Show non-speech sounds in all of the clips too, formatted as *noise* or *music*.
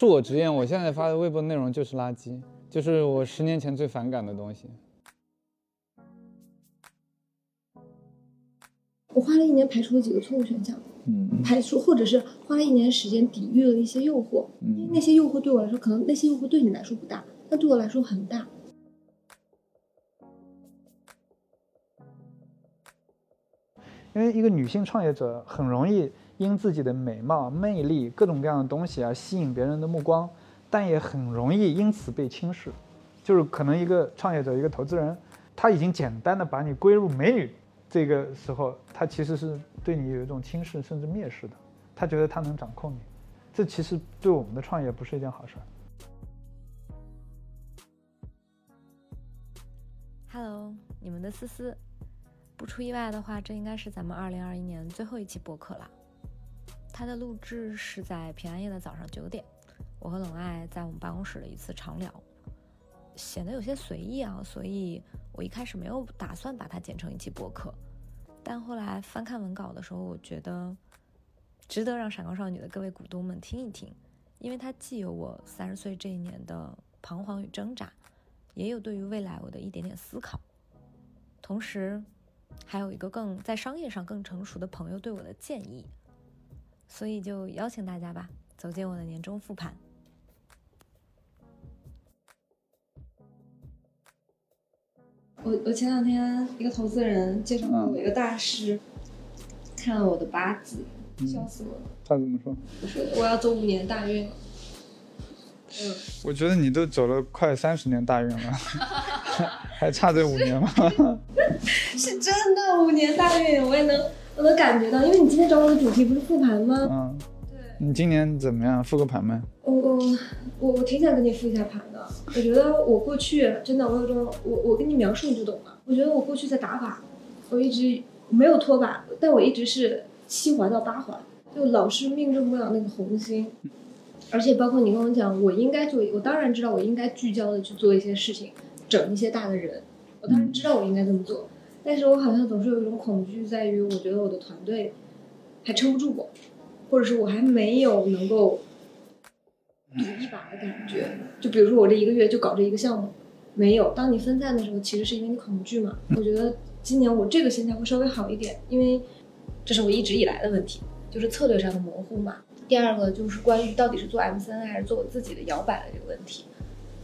恕我直言，我现在发的微博内容就是垃圾，就是我十年前最反感的东西。我花了一年排除了几个错误选项，嗯排除或者是花了一年时间抵御了一些诱惑，因为嗯那些诱惑对我来说，可能那些诱惑对你来说不大，但对我来说很大。因为一个女性创业者很容易因自己的美貌、魅力、各种各样的东西而吸引别人的目光，但也很容易因此被轻视。就是可能一个创业者、一个投资人，他已经简单的把你归入美女，这个时候他其实是对你有一种轻视甚至蔑视的，他觉得他能掌控你，这其实对我们的创业不是一件好事儿。Hello，你们的思思，不出意外的话，这应该是咱们二零二一年最后一期播客了。它的录制是在平安夜的早上九点，我和冷爱在我们办公室的一次长聊，显得有些随意啊，所以我一开始没有打算把它剪成一期播客，但后来翻看文稿的时候，我觉得值得让闪光少女的各位股东们听一听，因为它既有我三十岁这一年的彷徨与挣扎。也有对于未来我的一点点思考，同时还有一个更在商业上更成熟的朋友对我的建议，所以就邀请大家吧，走进我的年终复盘。我我前两天一个投资人介绍给我一个大师，看了我的八字，笑死我了。他怎么说？我说我要走五年大运了。嗯，我觉得你都走了快三十年大运了，*laughs* 还差这五年吗？*laughs* 是真的五年大运，我也能我能感觉到，因为你今天找我的主题不是复盘吗？嗯，对。你今年怎么样？复个盘呗。我我我我挺想跟你复一下盘的。我觉得我过去真的，我有种我我跟你描述你就懂了。我觉得我过去在打靶，我一直没有脱靶，但我一直是七环到八环，就老是命中不了那个红心。而且包括你跟我讲，我应该做，我当然知道我应该聚焦的去做一些事情，整一些大的人。我当然知道我应该这么做，但是我好像总是有一种恐惧，在于我觉得我的团队还撑不住我，或者是我还没有能够。赌一把的感觉，就比如说我这一个月就搞这一个项目，没有。当你分散的时候，其实是因为你恐惧嘛。我觉得今年我这个心态会稍微好一点，因为这是我一直以来的问题，就是策略上的模糊嘛。第二个就是关于到底是做 MCN 还是做我自己的摇摆的这个问题，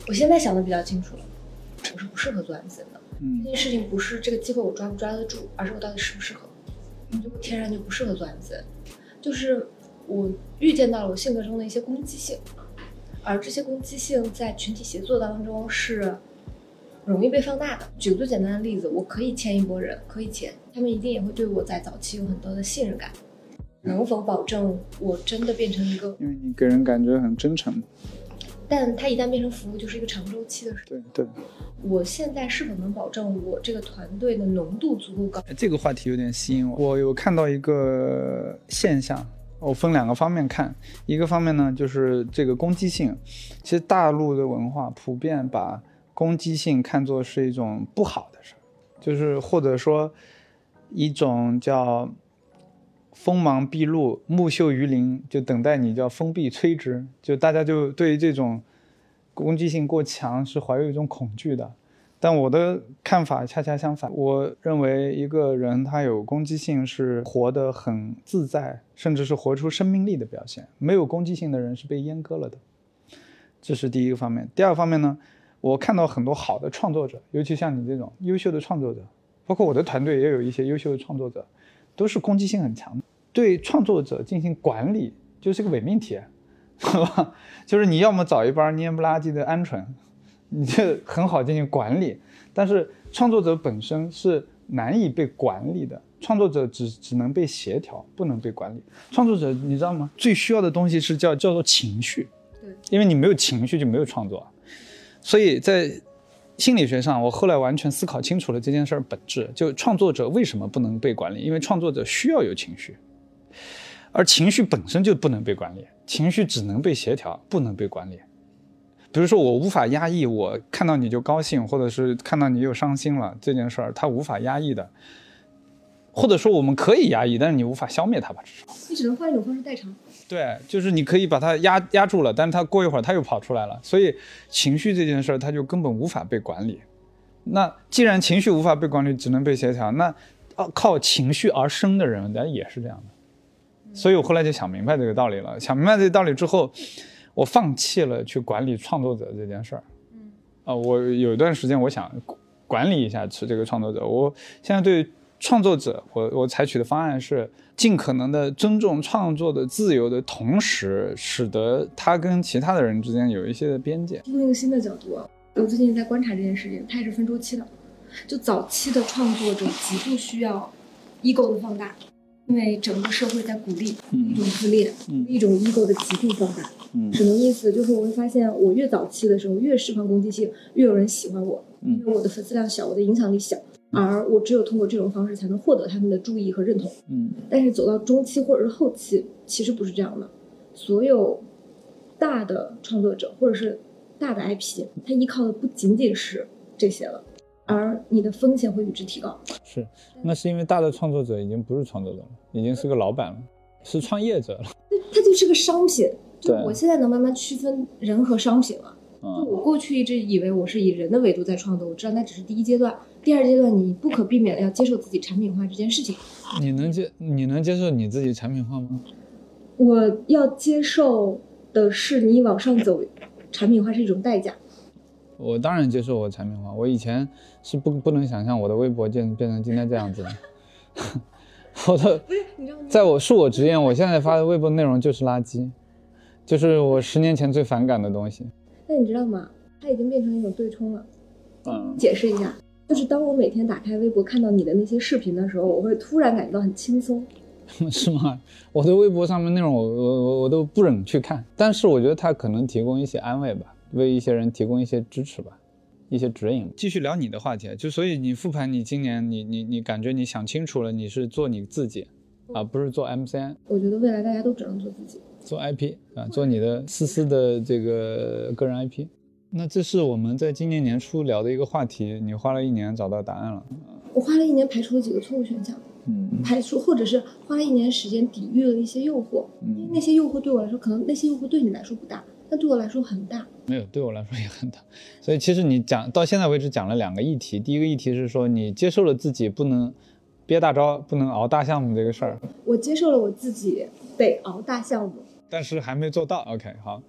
我现在想的比较清楚了，我是不适合做 MCN 的。嗯这件事情不是这个机会我抓不抓得住，而是我到底适不适合。我就天然就不适合做 MCN，就是我预见到了我性格中的一些攻击性。而这些攻击性在群体协作当中是容易被放大的。举个最简单的例子，我可以签一波人，可以签，他们一定也会对我在早期有很多的信任感。能否保证我真的变成一个？因为你给人感觉很真诚。但它一旦变成服务，就是一个长周期的事。对对。我现在是否能保证我这个团队的浓度足够高？这个话题有点吸引我。我有看到一个现象。我分两个方面看，一个方面呢就是这个攻击性，其实大陆的文化普遍把攻击性看作是一种不好的事儿，就是或者说一种叫锋芒毕露、木秀于林，就等待你叫风必摧之，就大家就对于这种攻击性过强是怀有一种恐惧的。但我的看法恰恰相反，我认为一个人他有攻击性是活得很自在，甚至是活出生命力的表现。没有攻击性的人是被阉割了的，这是第一个方面。第二方面呢，我看到很多好的创作者，尤其像你这种优秀的创作者，包括我的团队也有一些优秀的创作者，都是攻击性很强的。对创作者进行管理就是个伪命题，*laughs* 好吧？就是你要么找一帮蔫不拉几的鹌鹑。*laughs* 你这很好进行管理，但是创作者本身是难以被管理的。创作者只只能被协调，不能被管理。创作者你知道吗？最需要的东西是叫叫做情绪，对，因为你没有情绪就没有创作。所以在心理学上，我后来完全思考清楚了这件事儿本质。就创作者为什么不能被管理？因为创作者需要有情绪，而情绪本身就不能被管理，情绪只能被协调，不能被管理。比如说，我无法压抑，我看到你就高兴，或者是看到你又伤心了这件事儿，他无法压抑的。或者说我们可以压抑，但是你无法消灭它吧？至少你只能换一种方式代偿。对，就是你可以把它压压住了，但是它过一会儿它又跑出来了，所以情绪这件事儿它就根本无法被管理。那既然情绪无法被管理，只能被协调，那啊靠情绪而生的人，那也是这样的。所以我后来就想明白这个道理了。想明白这个道理之后，我放弃了去管理创作者这件事儿。嗯，啊，我有一段时间我想管理一下是这个创作者。我现在对创作者，我我采取的方案是尽可能的尊重创作的自由的同时，使得他跟其他的人之间有一些的边界。用一个新的角度啊，我最近在观察这件事情，它也是分周期的。就早期的创作者极度需要 ego 的放大，因为整个社会在鼓励一种自恋，一种 ego 的极度放大。嗯什么意思？就是我会发现，我越早期的时候越释放攻击性，越有人喜欢我，因为我的粉丝量小，我的影响力小，而我只有通过这种方式才能获得他们的注意和认同。嗯但是走到中期或者是后期，其实不是这样的。所有大的创作者或者是大的 IP，它依靠的不仅仅是这些了，而你的风险会与之提高。是，那是因为大的创作者已经不是创作者了，已经是个老板了，是创业者了。他就是个商品。就对我现在能慢慢区分人和商品了。就嗯我过去一直以为我是以人的维度在创作，我知道那只是第一阶段，第二阶段你不可避免的要接受自己产品化这件事情。你能接你能接受你自己产品化吗？我要接受的是你往上走，产品化是一种代价。我当然接受我产品化，我以前是不不能想象我的微博变变成今天这样子的。*laughs* 我的不是，你知道吗？在我恕我直言，我现在发的微博内容就是垃圾，就是我十年前最反感的东西。那你知道吗？它已经变成一种对冲了。嗯，解释一下，就是当我每天打开微博看到你的那些视频的时候，我会突然感觉到很轻松。*laughs* 是吗？我的微博上面内容我我我我都不忍去看，但是我觉得它可能提供一些安慰吧，为一些人提供一些支持吧，一些指引。继续聊你的话题，就所以你复盘你今年你你你感觉你想清楚了，你是做你自己，而不是做 MCN。我觉得未来大家都只能做自己。做 IP 啊，做你的思思的这个个人 IP。那这是我们在今年年初聊的一个话题，你花了一年找到答案了。我花了一年排除了几个错误选项，嗯排除或者是花了一年时间抵御了一些诱惑，因为那些诱惑对我来说，可能那些诱惑对你来说不大，但对我来说很大。没有，对我来说也很大。所以其实你讲到现在为止讲了两个议题，第一个议题是说你接受了自己不能憋大招、不能熬大项目这个事儿，我接受了我自己得熬大项目，但是还没做到。OK，好，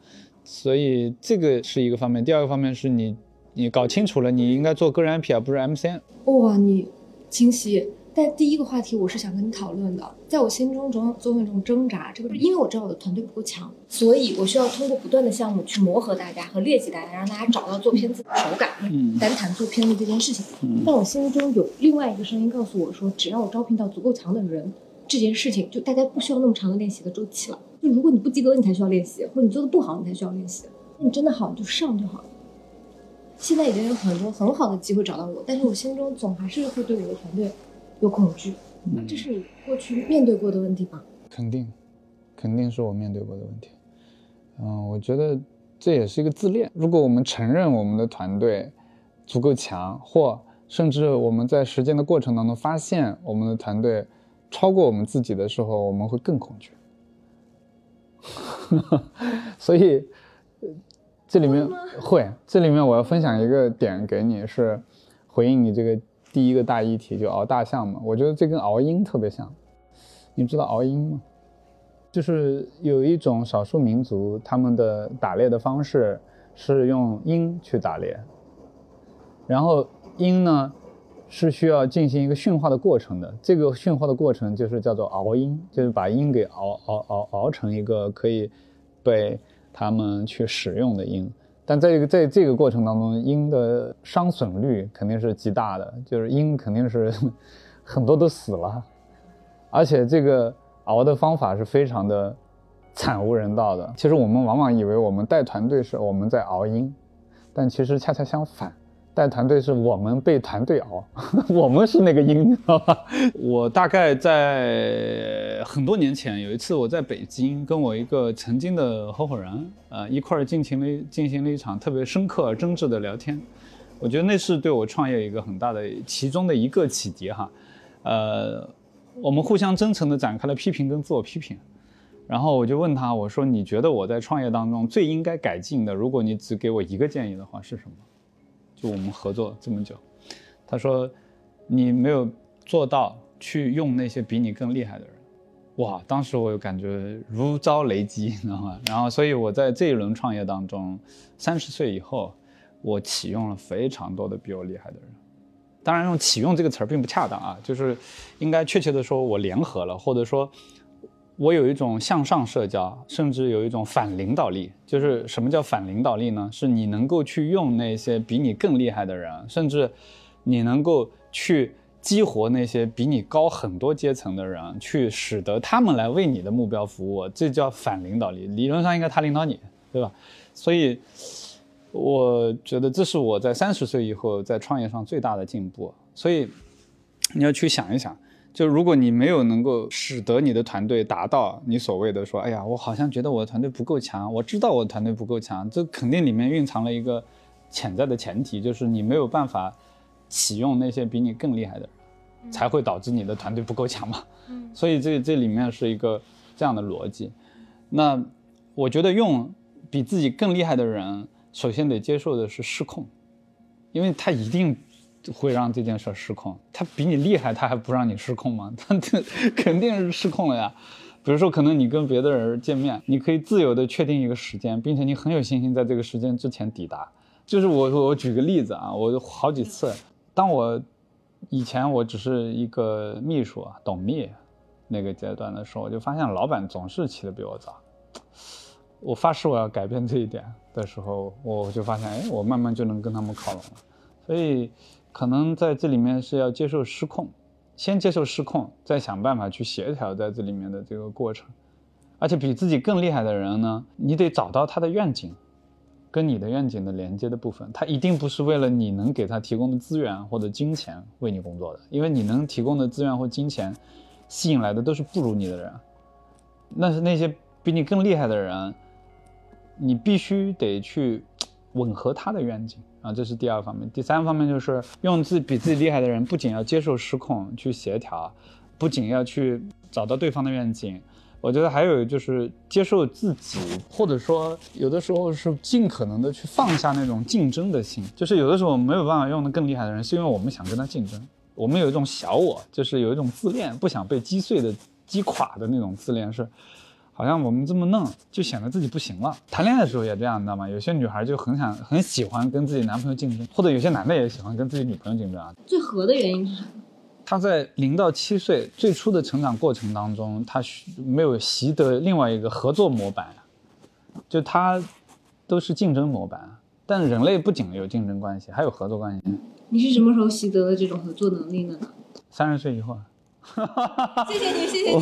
所以这个是一个方面。第二个方面是你你搞清楚了，你应该做个人 IP 而不是 MCN。哇，你清晰。但第一个话题我是想跟你讨论的，在我心中总有总有一种挣扎，这个因为我知道我的团队不够强，所以我需要通过不断的项目去磨合大家和练习大家，让大家找到做片子的手感。嗯单谈做片子这件事情，嗯但我心中有另外一个声音告诉我说，只要我招聘到足够强的人，这件事情就大家不需要那么长的练习的周期了。就如果你不及格，你才需要练习，或者你做的不好，你才需要练习。那你真的好，你就上就好了。现在已经有很多很好的机会找到我，但是我心中总还是会对我的团队有恐惧。嗯这是你过去面对过的问题吧？肯定，肯定是我面对过的问题。嗯，我觉得这也是一个自恋。如果我们承认我们的团队足够强，或甚至我们在实践的过程当中发现我们的团队超过我们自己的时候，我们会更恐惧。*laughs* 所以，呃这里面会，这里面我要分享一个点给你，是回应你这个第一个大议题，就熬大象嘛。我觉得这跟熬鹰特别像。你知道熬鹰吗？就是有一种少数民族，他们的打猎的方式是用鹰去打猎，然后鹰呢是需要进行一个驯化的过程的。这个驯化的过程就是叫做熬鹰，就是把鹰给熬熬熬熬成一个可以被他们去使用的鹰。但在这个在这个过程当中，鹰的伤损率肯定是极大的，就是鹰肯定是 *laughs* 很多都死了。而且这个熬的方法是非常的惨无人道的。其实我们往往以为我们带团队是我们在熬鹰，但其实恰恰相反，带团队是我们被团队熬，*laughs* 我们是那个鹰，*laughs* 知道吧？我大概在很多年前有一次，我在北京跟我一个曾经的合伙人，呃，一块儿进行了进行了一场特别深刻而真挚的聊天。我觉得那是对我创业一个很大的其中的一个启迪哈，呃。我们互相真诚地展开了批评跟自我批评。然后我就问他，我说你觉得我在创业当中最应该改进的，如果你只给我一个建议的话是什么？就我们合作这么久，他说你没有做到去用那些比你更厉害的人。哇，当时我就感觉如遭雷击，你知道吗？*laughs* 然后，所以我在这一轮创业当中，三十岁以后，我启用了非常多的比我厉害的人。当然，用启用这个词儿并不恰当啊，就是应该确切的说，我联合了，或者说。我有一种向上社交，甚至有一种反领导力。就是什么叫反领导力呢？是你能够去用那些比你更厉害的人，甚至你能够去激活那些比你高很多阶层的人，去使得他们来为你的目标服务。这叫反领导力。理论上应该他领导你，对吧？所以我觉得这是我在三十岁以后在创业上最大的进步。所以你要去想一想。就如果你没有能够使得你的团队达到你所谓的说，哎呀，我好像觉得我的团队不够强，我知道我的团队不够强，这肯定里面蕴藏了一个潜在的前提，就是你没有办法启用那些比你更厉害的人，才会导致你的团队不够强嘛。嗯，所以这这里面是一个这样的逻辑。那我觉得用比自己更厉害的人，首先得接受的是失控，因为他一定。会让这件事失控，他比你厉害，他还不让你失控吗？*laughs* 他这肯定是失控了呀。比如说，可能你跟别的人见面，你可以自由的确定一个时间，并且你很有信心在这个时间之前抵达。就是我我举个例子啊，我好几次，当我以前我只是一个秘书啊，董秘那个阶段的时候，我就发现老板总是起得比我早。我发誓我要改变这一点的时候，我就发现，哎，我慢慢就能跟他们靠拢了。所以。可能在这里面是要接受失控，先接受失控，再想办法去协调在这里面的这个过程。而且比自己更厉害的人呢，你得找到他的愿景，跟你的愿景的连接的部分。他一定不是为了你能给他提供的资源或者金钱为你工作的，因为你能提供的资源或金钱，吸引来的都是不如你的人。那是那些比你更厉害的人，你必须得去吻合他的愿景。啊，这是第二方面。第三方面就是用自己比自己厉害的人，不仅要接受失控去协调，不仅要去找到对方的愿景，我觉得还有就是接受自己，或者说有的时候是尽可能的去放下那种竞争的心。就是有的时候没有办法用的更厉害的人，是因为我们想跟他竞争，我们有一种小我，就是有一种自恋，不想被击碎的、击垮的那种自恋是。好像我们这么弄，就显得自己不行了。谈恋爱的时候也这样，你知道吗？有些女孩就很想、很喜欢跟自己男朋友竞争，或者有些男的也喜欢跟自己女朋友竞争啊。最合的原因是什么？他在零到七岁最初的成长过程当中，他没有习得另外一个合作模板，就他都是竞争模板。但人类不仅有竞争关系，还有合作关系。你是什么时候习得的这种合作能力的呢？三十岁以后。*laughs* 谢谢你，谢谢你，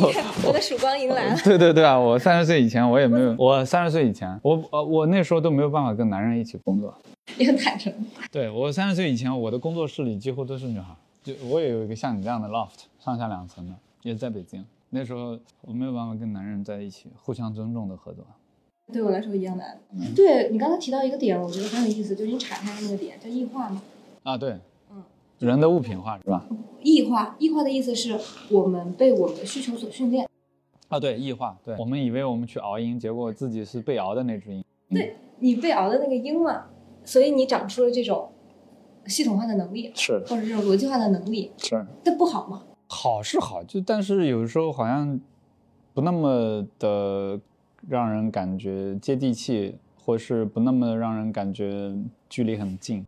我 *laughs* 的曙光迎来了。*laughs* 对对对啊，我三十岁以前我也没有，我三十岁以前，我呃我那时候都没有办法跟男人一起工作。你很坦诚。对我三十岁以前，我的工作室里几乎都是女孩，就我也有一个像你这样的 loft，上下两层的，也在北京。那时候我没有办法跟男人在一起，互相尊重的合作。对我来说一样难。对你刚才提到一个点，我觉得很有意思，就是你岔开那个点叫异化嘛。啊，对。人的物品化是吧？异化，异化的意思是我们被我们的需求所训练。啊，对，异化，对，我们以为我们去熬鹰，结果自己是被熬的那只鹰。对你被熬的那个鹰嘛，所以你长出了这种系统化的能力，是，或者这种逻辑化的能力，是。这不好吗？好是好，就但是有时候好像不那么的让人感觉接地气，或是不那么让人感觉距离很近。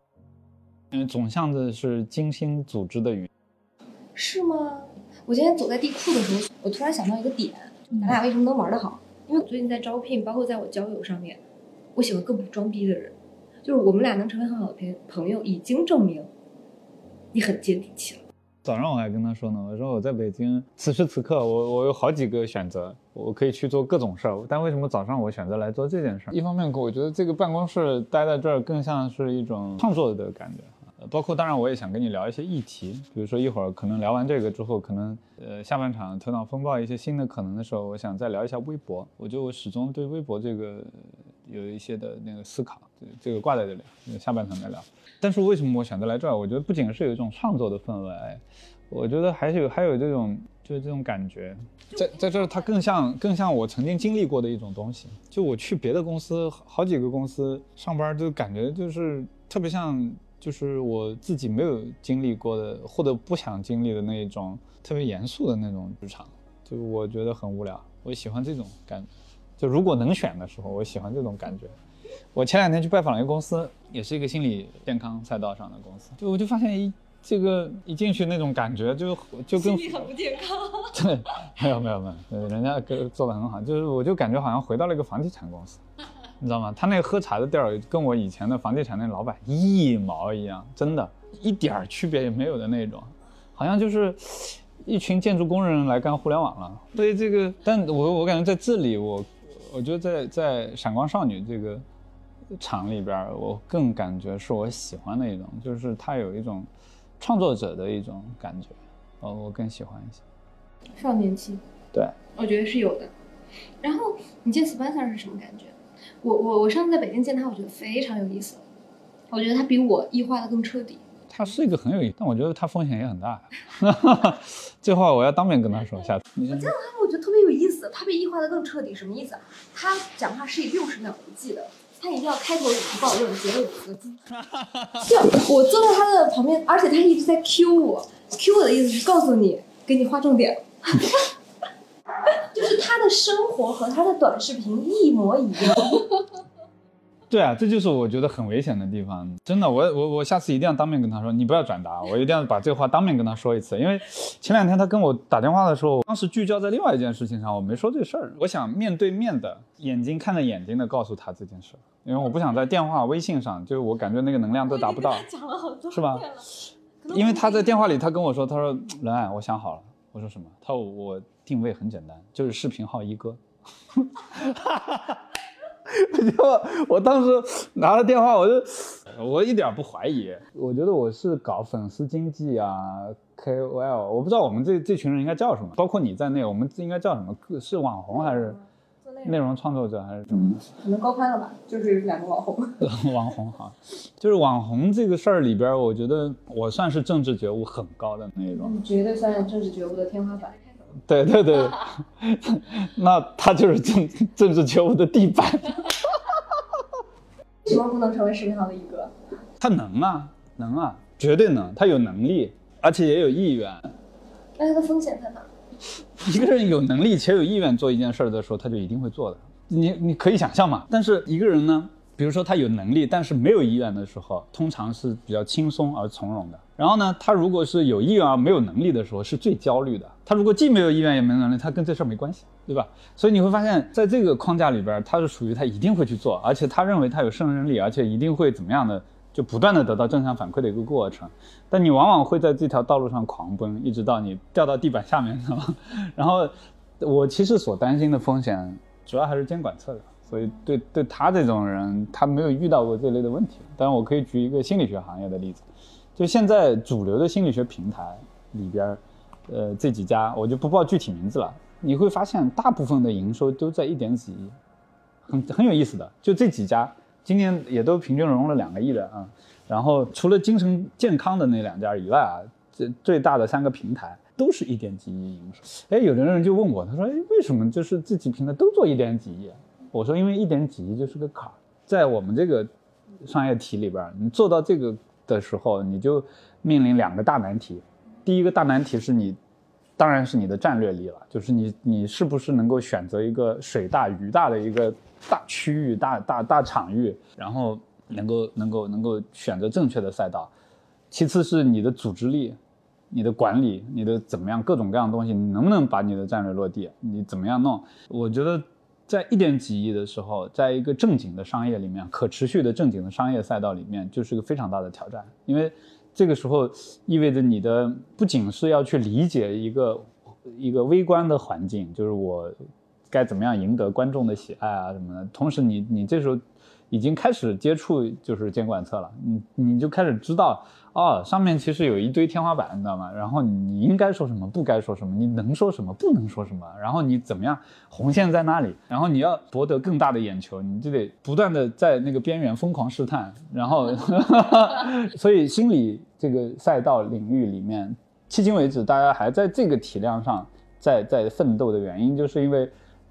因为总像的是精心组织的语，是吗？我今天走在地库的时候，我突然想到一个点，咱俩为什么能玩得好？因为我最近在招聘，包括在我交友上面，我喜欢更不装逼的人，就是我们俩能成为很好的朋朋友，已经证明你很接地气了。早上我还跟他说呢，我说我在北京，此时此刻我我有好几个选择，我可以去做各种事儿，但为什么早上我选择来做这件事儿？一方面，我觉得这个办公室待在这儿更像是一种创作的感觉。包括当然，我也想跟你聊一些议题，比如说一会儿可能聊完这个之后，可能呃下半场头脑风暴一些新的可能的时候，我想再聊一下微博。我觉得我始终对微博这个有一些的那个思考，这个挂在这里，下半场再聊。但是为什么我选择来这儿？我觉得不仅是有一种创作的氛围，我觉得还是有还有这种就是这种感觉，在在这儿它更像更像我曾经经历过的一种东西。就我去别的公司好几个公司上班，就感觉就是特别像就是我自己没有经历过的或者不想经历的那一种特别严肃的那种职场，就我觉得很无聊。我喜欢这种感觉，就如果能选的时候，我喜欢这种感觉。我前两天去拜访了一个公司，也是一个心理健康赛道上的公司，就我就发现一这个一进去那种感觉就就跟心理很不健康。*laughs* 对，没有没有没有，呃人家给做的很好，就是我就感觉好像回到了一个房地产公司，你知道吗？他那个喝茶的地儿跟我以前的房地产那老板一毛一样，真的，一点儿区别也没有的那种，好像就是一群建筑工人来干互联网了。所以这个，但我我感觉在这里，我我觉得在在闪光少女这个厂里边，我更感觉是我喜欢的一种，就是它有一种创作者的一种感觉，呃，我更喜欢一些。少年期，对，我觉得是有的。然后你见 Spencer 是什么感觉？我我我上次在北京见他，我觉得非常有意思。我觉得他比我异化的更彻底。他是一个很有意，但我觉得他风险也很大。*laughs* 这话我要当面跟他说，下次。你先见到他，我觉得特别有意思。他被异化的更彻底，什么意思啊？他讲话是以六十秒为计的，他一定要开头五个抱怨，结尾五个字。*laughs* 就我坐在他的旁边，而且他一直在 Q 我，Q 我的意思是告诉你，给你划重点。*laughs* 生活和他的短视频一模一样。对啊，这就是我觉得很危险的地方。真的，我我我下次一定要当面跟他说，你不要转达，我一定要把这话当面跟他说一次。因为前两天他跟我打电话的时候，当时聚焦在另外一件事情上，我没说这事儿。我想面对面的眼睛看着眼睛的告诉他这件事，因为我不想在电话、微信上，就是我感觉那个能量都达不到，讲了好多是吧？因为他在电话里他跟我说，他说仁爱，我想好了。我说什么？他说我定位很简单，就是视频号一哥。*laughs* 就我当时拿了电话，我就我一点不怀疑，我觉得我是搞粉丝经济啊，KOL，我不知道我们这这群人应该叫什么，包括你在内，我们应该叫什么？是网红还是内容创作者还是什么？可能高攀了吧，就是两个网红。*laughs* 网红哈，就是网红这个事儿里边，我觉得我算是政治觉悟很高的那种，绝对算政治觉悟的天花板。对对对，*laughs* 那他就是政政治觉悟的地板。为 *laughs* 什么不能成为视频号的一哥？他能啊，能啊，绝对能。他有能力，而且也有意愿。那他的风险在哪？一个人有能力且有意愿做一件事的时候，他就一定会做的。你你可以想象嘛。但是一个人呢，比如说他有能力，但是没有意愿的时候，通常是比较轻松而从容的。然后呢，他如果是有意愿而没有能力的时候，是最焦虑的。他如果既没有意愿也没能力，他跟这事儿没关系，对吧？所以你会发现在这个框架里边，他是属于他一定会去做，而且他认为他有胜任力，而且一定会怎么样的，就不断的得到正向反馈的一个过程。但你往往会在这条道路上狂奔，一直到你掉到地板下面，知道吗？然后我其实所担心的风险，主要还是监管侧的。所以对对他这种人，他没有遇到过这类的问题。当然，我可以举一个心理学行业的例子。就现在主流的心理学平台里边，呃，这几家我就不报具体名字了。你会发现，大部分的营收都在一点几亿，很很有意思的。就这几家，今年也都平均融了两个亿的啊。然后除了精神健康的那两家以外啊，这最大的三个平台都是一点几亿营收。哎，有的人就问我，他说，哎，为什么就是这几平台都做一点几亿？我说，因为一点几亿就是个坎儿，在我们这个商业体里边，你做到这个。的时候，你就面临两个大难题。第一个大难题是你，当然是你的战略力了，就是你你是不是能够选择一个水大鱼大的一个大区域、大大大场域，然后能够能够能够选择正确的赛道。其次是你的组织力、你的管理、你的怎么样各种各样的东西，你能不能把你的战略落地？你怎么样弄？我觉得。在一点几亿的时候，在一个正经的商业里面，可持续的正经的商业赛道里面，就是个非常大的挑战。因为这个时候意味着你的不仅是要去理解一个一个微观的环境，就是我该怎么样赢得观众的喜爱啊什么的，同时你你这时候已经开始接触就是监管侧了，你你就开始知道。哦，上面其实有一堆天花板，你知道吗？然后你应该说什么，不该说什么，你能说什么，不能说什么，然后你怎么样，红线在哪里？然后你要博得更大的眼球，你就得不断的在那个边缘疯狂试探。然后，*laughs* 所以心理这个赛道领域里面，迄今为止，大家还在这个体量上在在奋斗的原因，就是因为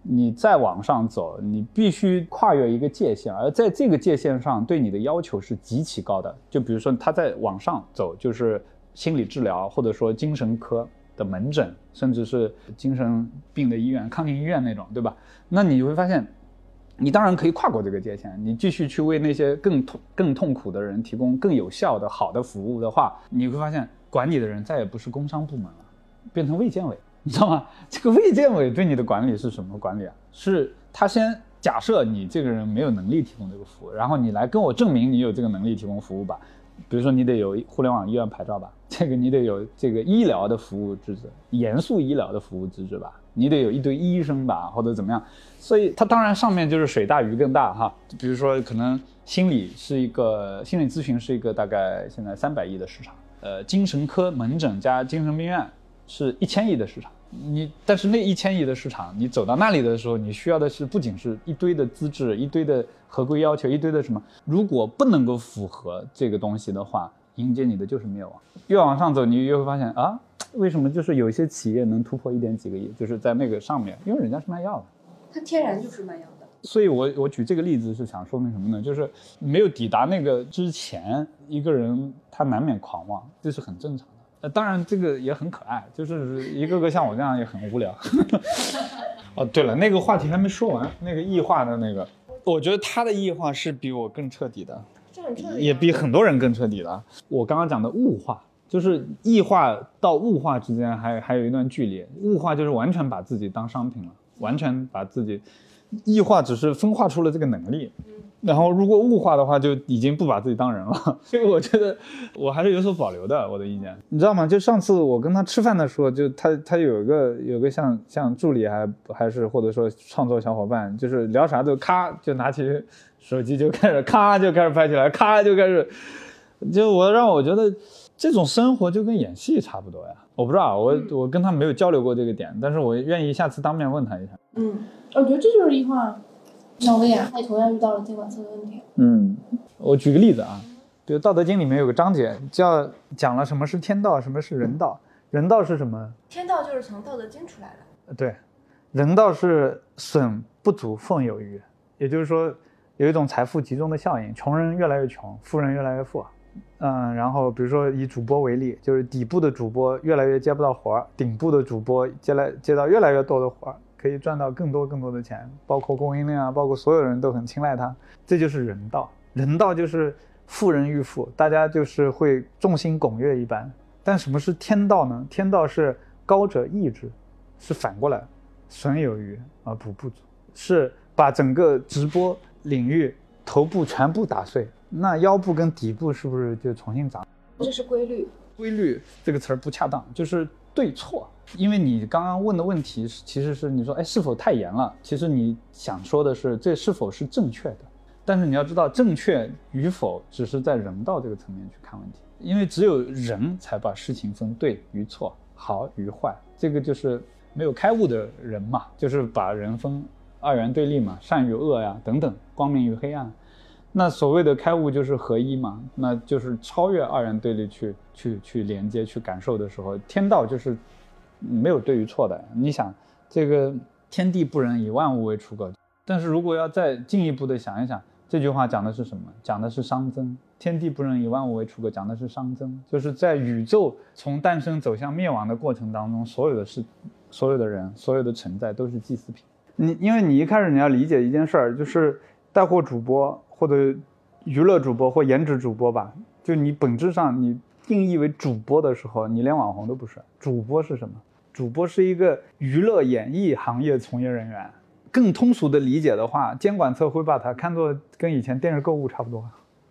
你再往上走，你必须跨越一个界限，而在这个界限上，对你的要求是极其高的。就比如说，他在往上走，就是心理治疗，或者说精神科的门诊，甚至是精神病的医院、康宁医院那种，对吧？那你会发现。你当然可以跨过这个界限，你继续去为那些更痛、更痛苦的人提供更有效的、好的服务的话，你会发现管理的人再也不是工商部门了，变成卫健委，你知道吗？这个卫健委对你的管理是什么管理啊？是他先假设你这个人没有能力提供这个服务，然后你来跟我证明你有这个能力提供服务吧。比如说你得有互联网医院牌照吧，*laughs* 这个你得有这个医疗的服务资质，严肃医疗的服务资质吧。你得有一堆医生吧，或者怎么样，所以它当然上面就是水大鱼更大哈。比如说，可能心理是一个心理咨询是一个大概现在三百亿的市场，呃，精神科门诊加精神病院是一千亿的市场。你但是那一千亿的市场，你走到那里的时候，你需要的是不仅是一堆的资质，一堆的合规要求，一堆的什么？如果不能够符合这个东西的话，迎接你的就是灭亡。越往上走，你越会发现啊。为什么就是有一些企业能突破一点几个亿，就是在那个上面，因为人家是卖药的，它天然就是卖药的。所以我我举这个例子是想说明什么呢？就是没有抵达那个之前，一个人他难免狂妄，这是很正常的。呃，当然这个也很可爱，就是一个个像我这样也很无聊。*laughs* 哦，对了，那个话题还没说完，那个异化的那个，我觉得他的异化是比我更彻底的，也比很多人更彻底的。我刚刚讲的物化。就是异化到物化之间还还有一段距离，物化就是完全把自己当商品了，完全把自己，异化只是分化出了这个能力，然后如果物化的话就已经不把自己当人了，*laughs* 所以我觉得我还是有所保留的，我的意见，你知道吗？就上次我跟他吃饭的时候，就他他有一个有个像像助理还还是或者说创作小伙伴，就是聊啥都咔就拿起手机就开始咔就开始拍起来，咔就开始，就我让我觉得。这种生活就跟演戏差不多呀，我不知道，我我跟他没有交流过这个点，但是我愿意下次当面问他一下。嗯，我觉得这就是一化。那薇娅，他也同样遇到了监管侧的问题。嗯，我举个例子啊，比如《道德经》里面有个章节叫讲了什么是天道，什么是人道。人道是什么？天道就是从《道德经》出来的。对，人道是损不足，奉有余，也就是说有一种财富集中的效应，穷人越来越穷，富人越来越富。嗯，然后比如说以主播为例，就是底部的主播越来越接不到活儿，顶部的主播接来接到越来越多的活儿，可以赚到更多更多的钱，包括供应链啊，包括所有人都很青睐他，这就是人道。人道就是富人愈富，大家就是会众星拱月一般。但什么是天道呢？天道是高者抑制，是反过来，损有余而补不足，是把整个直播领域头部全部打碎。那腰部跟底部是不是就重新长？这是规律。规律这个词儿不恰当，就是对错。因为你刚刚问的问题是，其实是你说，哎，是否太严了？其实你想说的是，这是否是正确的？但是你要知道，正确与否只是在人道这个层面去看问题。因为只有人才把事情分对与错、好与坏。这个就是没有开悟的人嘛，就是把人分二元对立嘛，善与恶呀，等等，光明与黑暗。那所谓的开悟就是合一嘛，那就是超越二元对立去去去连接去感受的时候，天道就是没有对与错的。你想，这个天地不仁，以万物为刍狗。但是如果要再进一步的想一想，这句话讲的是什么？讲的是熵增。天地不仁，以万物为刍狗，讲的是熵增，就是在宇宙从诞生走向灭亡的过程当中，所有的事、所有的人、所有的存在都是祭祀品。你因为你一开始你要理解一件事儿，就是带货主播。或者娱乐主播或颜值主播吧，就你本质上你定义为主播的时候，你连网红都不是。主播是什么？主播是一个娱乐演艺行业从业人员。更通俗的理解的话，监管侧会把它看作跟以前电视购物差不多，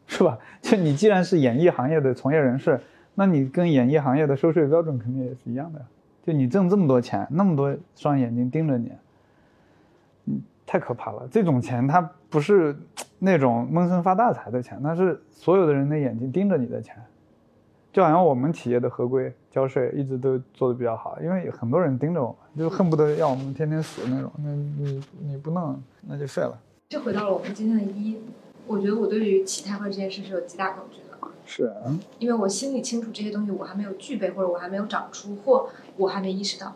是吧？就你既然是演艺行业的从业人士，那你跟演艺行业的收税标准肯定也是一样的。就你挣这么多钱，那么多双眼睛盯着你，嗯，太可怕了。这种钱它不是。那种闷声发大财的钱，那是所有的人的眼睛盯着你的钱，就好像我们企业的合规交税一直都做的比较好，因为很多人盯着我们，就恨不得要我们天天死那种。那你你不弄，那就废了。就回到了我们今天的一，我觉得我对于企态化这件事是有极大恐惧的，是啊，因为我心里清楚这些东西我还没有具备，或者我还没有长出，或我还没意识到。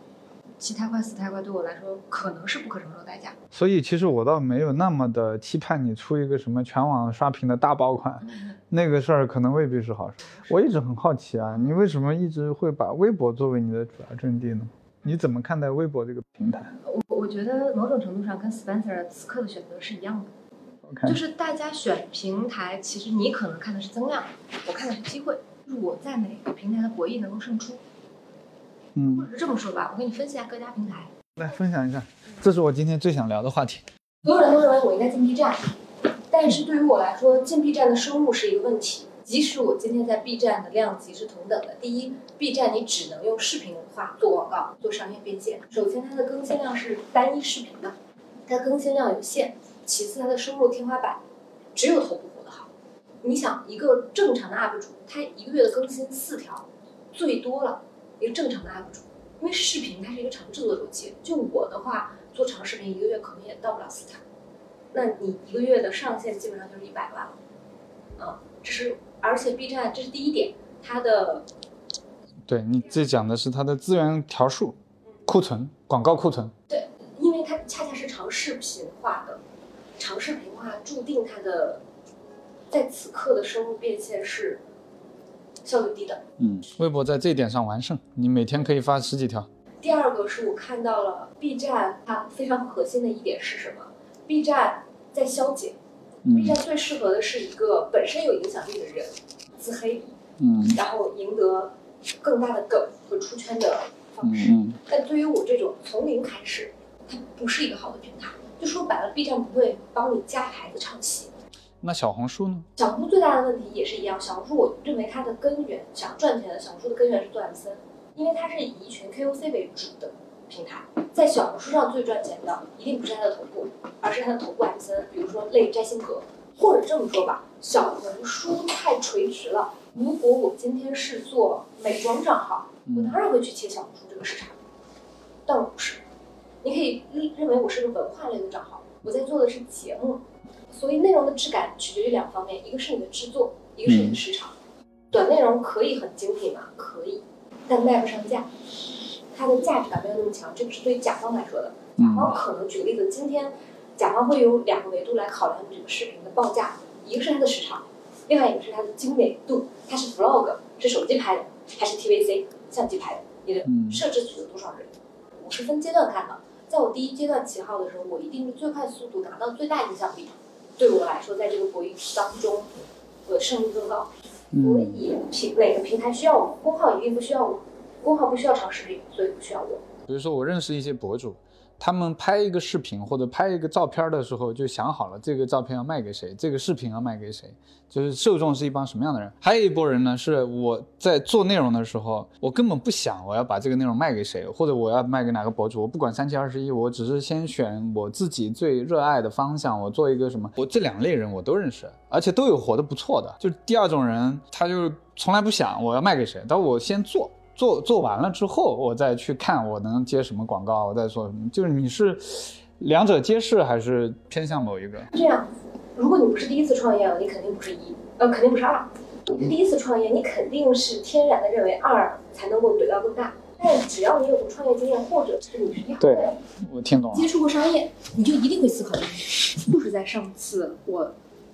骑太快、死太快对我来说可能是不可承受代价。所以其实我倒没有那么的期盼你出一个什么全网刷屏的大爆款，那个事儿可能未必是好事。我一直很好奇啊，你为什么一直会把微博作为你的主要阵地呢？你怎么看待微博这个平台？我我觉得某种程度上跟 Spencer 此刻的选择是一样的。就是大家选平台，其实你可能看的是增量，我看的是机会，就是我在哪个平台的博弈能够胜出。或嗯，者是这么说吧，我给你分析一下各家平台。来分享一下，这是我今天最想聊的话题。所有人都认为我应该进 B 站，但是对于我来说，进 B 站的收入是一个问题。即使我今天在 B 站的量级是同等的，第一，B 站你只能用视频化做广告、做商业变现。首先，它的更新量是单一视频的，它更新量有限；其次，它的收入天花板只有头部活得好。你想，一个正常的 UP 主，他一个月的更新四条，最多了。一个正常的 UP 主，因为视频它是一个长制作周期。就我的话，做长视频一个月可能也到不了四条，那你一个月的上限基本上就是一百万了，啊，这是而且 B 站这是第一点，它的对你这讲的是它的资源条数、库存、广告库存。对，因为它恰恰是长视频化的，长视频化注定它的在此刻的收入变现是效率低的。嗯，微博在这一点上完胜，你每天可以发十几条。第二个是我看到了 B 站它非常核心的一点是什么？B 站在消解。B 嗯站最适合的是一个本身有影响力的人自黑，嗯然后赢得更大的梗和出圈的方式。嗯但对于我这种从零开始，它不是一个好的平台。就说白了，B 站不会帮你加孩子唱戏。那小红书呢？小红书最大的问题也是一样，小红书我认为它的根源想赚钱的小红书的根源是做 MCN，因为它是以一群 KOC 为主的平台，在小红书上最赚钱的一定不是它的头部，而是它的头部 MCN，比如说类摘星阁，或者这么说吧，小红书太垂直了。如果我今天是做美妆账号，我当然会去切小红书这个市场，但我不是。你可以认为我是个文化类的账号，我在做的是节目，所以内容的质感取决于两方面，一个是你的制作，一个是你的市场。短内容可以很精品嘛？可以，但卖不上价，它的价值感没有那么强。这个是对于甲方来说的，甲方可能举个例子，今天甲方会有两个维度来考量你这个视频的报价，一个是它的时长，另外一个是它的精美度，它是 vlog 是手机拍的还是 TVC 相机拍的，你的嗯摄制组有多少人？我是分阶段看的。在我第一阶段起号的时候，我一定是最快速度拿到最大影响力。对我来说，在这个博弈当中，我的胜率更高。所以平哪个平台需要我，公号一定不需要我，公号不需要长视频，所以不需要我。比如说我认识一些博主，他们拍一个视频或者拍一个照片的时候，就想好了这个照片要卖给谁，这个视频要卖给谁，就是受众是一帮什么样的人。还有一波人呢，是我在做内容的时候，我根本不想我要把这个内容卖给谁，或者我要卖给哪个博主，我不管三七二十一，我只是先选我自己最热爱的方向，我做一个什么，我这两类人我都认识，而且都有活得不错的。就第二种人，他就从来不想我要卖给谁，但我先做。做做完了之后，我再去看我能接什么广告，我再做什么。就是你是两者皆是，还是偏向某一个？这样，如果你不是第一次创业了，你肯定不是一，呃，肯定不是二。你第一次创业，你肯定是天然的认为二才能够怼到更大。但只要你有过创业经验，或者是你是一号对，我听懂了接。触过商业，你就一定会思考这个问题。就是在上次我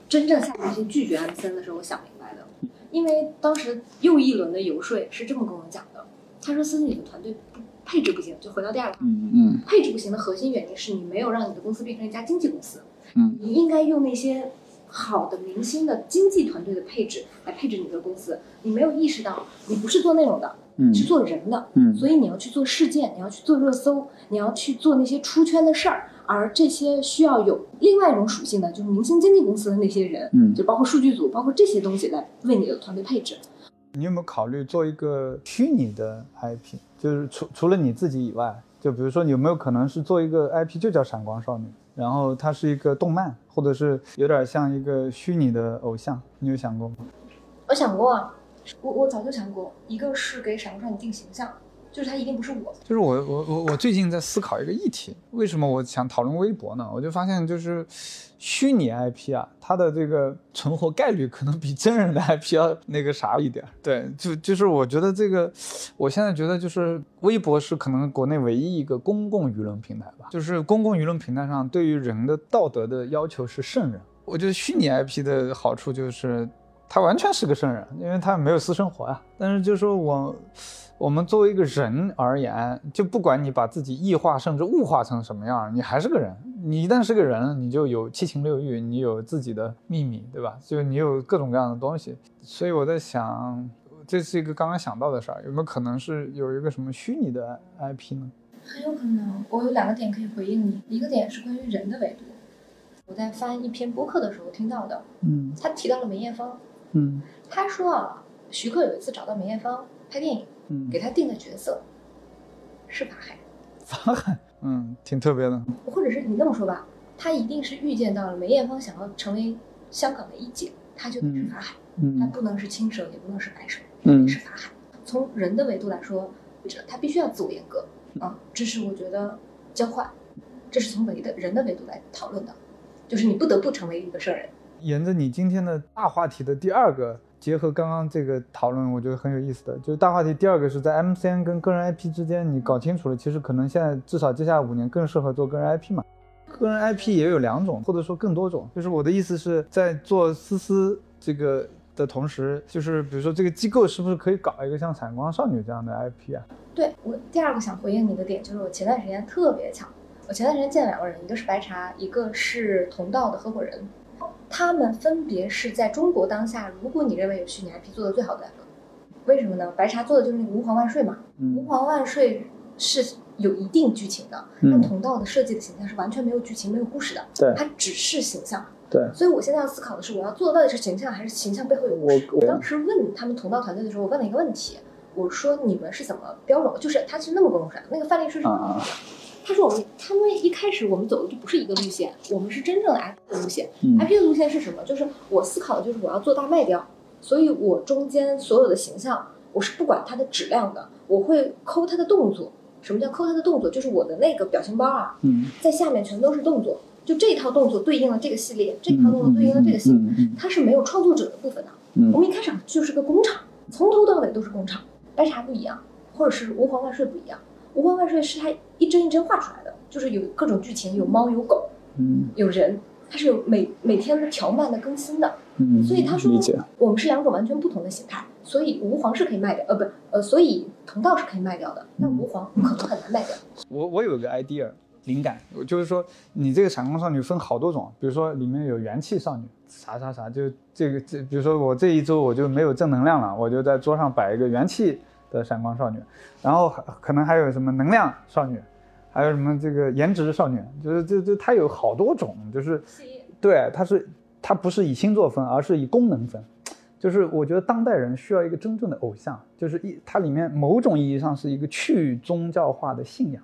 真正下决心拒绝 M 森的时候，我想明白的。因为当时又一轮的游说是这么跟我讲的，他说：“思思，你的团队不配置不行。”就回到第二个话题，嗯嗯配置不行的核心原因是你没有让你的公司变成一家经纪公司。嗯，你应该用那些好的明星的经纪团队的配置来配置你的公司。你没有意识到，你不是做内容的，嗯是做人的。嗯所以你要去做事件，你要去做热搜，你要去做那些出圈的事儿，而这些需要有另外一种属性的，就是明星经纪公司的那些人，嗯就包括数据组，包括这些东西来为你的团队配置。你有没有考虑做一个虚拟的 IP？就是除除了你自己以外，就比如说你有没有可能是做一个 IP 就叫闪光少女，然后它是一个动漫，或者是有点像一个虚拟的偶像，你有想过吗？我想过啊，我我早就想过，一个是给闪光少女定形象，就是他一定不是我。就是我我我我最近在思考一个议题，为什么我想讨论微博呢？我就发现就是虚拟 IP 啊，它的这个存活概率可能比真人的 IP 要那个啥一点。对，就就是我觉得这个，我现在觉得就是微博是可能国内唯一一个公共舆论平台吧，就是公共舆论平台上对于人的道德的要求是圣人。我觉得虚拟 IP 的好处就是它完全是个圣人，因为他没有私生活呀。但是就是说我。我们作为一个人而言，就不管你把自己异化甚至物化成什么样，你还是个人。你一旦是个人，你就有七情六欲，你有自己的秘密，对吧？就你有各种各样的东西。所以我在想，这是一个刚刚想到的事儿，有没有可能是有一个什么虚拟的 IP 呢？很有可能。我有两个点可以回应你，一个点是关于人的维度。我在翻一篇播客的时候听到的，嗯，他提到了梅艳芳，嗯，他说啊，徐克有一次找到梅艳芳拍电影。嗯，给他定的角色是法海，法海，嗯，挺特别的。或者是你这么说吧，他一定是预见到了梅艳芳想要成为香港的一姐，他就得是法海，嗯，他不能是青蛇，也不能是白蛇，嗯，是法海。从人的维度来说，他必须要自我阉割啊，这是我觉得交换，这是从维的人的维度来讨论的，就是你不得不成为一个圣人。沿着你今天的大话题的第二个。结合刚刚这个讨论，我觉得很有意思的，就是大话题。第二个是在 MCN 跟个人 IP 之间，你搞清楚了，其实可能现在至少接下来五年更适合做个人 IP 嘛。个人 IP 也有两种，或者说更多种。就是我的意思是在做思思这个的同时，就是比如说这个机构是不是可以搞一个像闪光少女这样的 IP 啊？对我第二个想回应你的点，就是我前段时间特别巧，我前段时间见了两个人，一个是白茶，一个是同道的合伙人。他们分别是在中国当下，如果你认为有虚拟 IP 做的最好的两个，为什么呢？白茶做的就是那个吾皇万岁嘛，吾皇万岁是有一定剧情的，但同道的设计的形象是完全没有剧情、没有故事的，对，它只是形象。对，所以我现在要思考的是，我要做的到底是形象，还是形象背后有故事？我当时问他们同道团队的时候，我问了一个问题，我说你们是怎么标准？就是他是那么跟我说，那个范例是什么？他说：“我们他们一开始我们走的就不是一个路线，我们是真正的 IP 的路线。IP 的路线是什么？就是我思考的就是我要做大卖掉，所以我中间所有的形象我是不管它的质量的，我会抠它的动作。什么叫抠它的动作？就是我的那个表情包啊，在下面全都是动作，就这套动作对应了这个系列，这套动作对应了这个系列，它是没有创作者的部分的。我们一开始就是个工厂，从头到尾都是工厂。白茶不一样，或者是吾皇万岁不一样。”《吾皇万岁》是他一帧一帧画出来的，就是有各种剧情，有猫有狗，嗯，有人，它是有每每天的条漫的更新的，嗯，所以他说我们是两种完全不同的形态，所以吾皇是可以卖掉，呃，不，呃，所以同道是可以卖掉的，但吾皇可能很难卖掉。我我有个 idea 灵感，就是说你这个闪光少女分好多种，比如说里面有元气少女，啥啥啥，就这个这，比如说我这一周我就没有正能量了，我就在桌上摆一个元气。的闪光少女，然后可能还有什么能量少女，还有什么这个颜值少女，就是这这它有好多种，就是对，它是它不是以星座分，而是以功能分，就是我觉得当代人需要一个真正的偶像，就是一它里面某种意义上是一个去宗教化的信仰。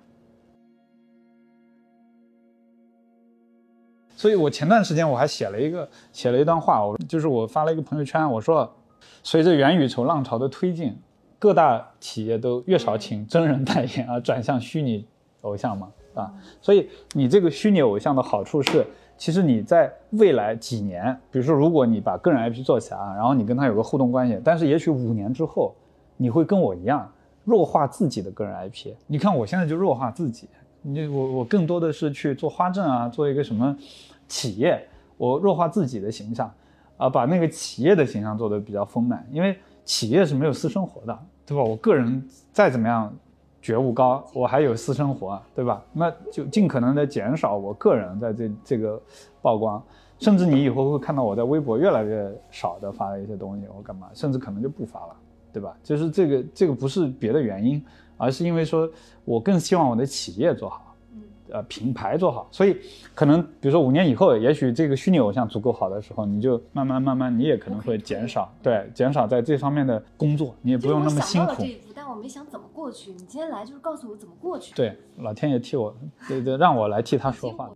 所以我前段时间我还写了一个写了一段话，我就是我发了一个朋友圈，我说随着元宇宙浪潮的推进。各大企业都越少请真人代言，而 *laughs* 转向虚拟偶像嘛，啊，所以你这个虚拟偶像的好处是，其实你在未来几年，比如说如果你把个人 IP 做起来，然后你跟他有个互动关系，但是也许五年之后，你会跟我一样弱化自己的个人 IP。你看我现在就弱化自己，你我我更多的是去做花证啊，做一个什么企业，我弱化自己的形象，啊，把那个企业的形象做得比较丰满，因为企业是没有私生活的。对吧？我个人再怎么样觉悟高，我还有私生活，对吧？那就尽可能的减少我个人在这这个曝光，甚至你以后会看到我在微博越来越少的发一些东西，我干嘛？甚至可能就不发了，对吧？就是这个这个不是别的原因，而是因为说我更希望我的企业做好。呃，品牌做好，所以可能比如说五年以后，也许这个虚拟偶像足够好的时候，你就慢慢慢慢，你也可能会减少，对，减少在这方面的工作，你也不用那么辛苦。这一步，但我没想怎么过去。你今天来就是告诉我怎么过去。对，老天爷替我，对对，让我来替他说话。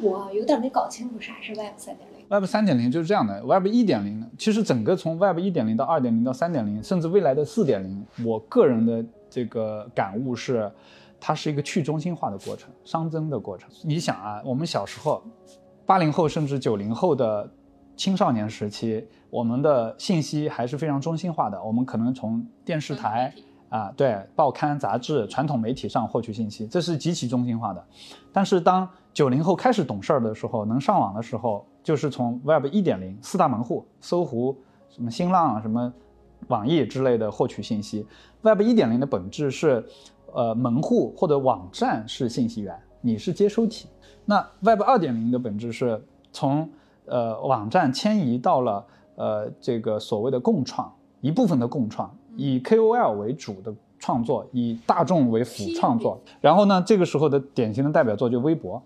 我有点没搞清楚啥是 Web 三点零。Web 三点零就是这样的，Web 一点零呢，其实整个从 Web 一点零到二点零到三点零，甚至未来的四点零，我个人的这个感悟是，它是一个去中心化的过程，熵增的过程。你想啊，我们小时候，八零后甚至九零后的青少年时期，我们的信息还是非常中心化的，我们可能从电视台。啊，对，报刊、杂志、传统媒体上获取信息，这是极其中心化的。但是当九零后开始懂事儿的时候，能上网的时候，就是从 Web 一点零四大门户，搜狐、什么新浪、什么网易之类的获取信息。Web 一点零的本质是，呃，门户或者网站是信息源，你是接收体。那 Web 二点零的本质是从，呃，网站迁移到了，呃，这个所谓的共创，一部分的共创。以 KOL 为主的创作，以大众为辅创作。然后呢，这个时候的典型的代表作就微博，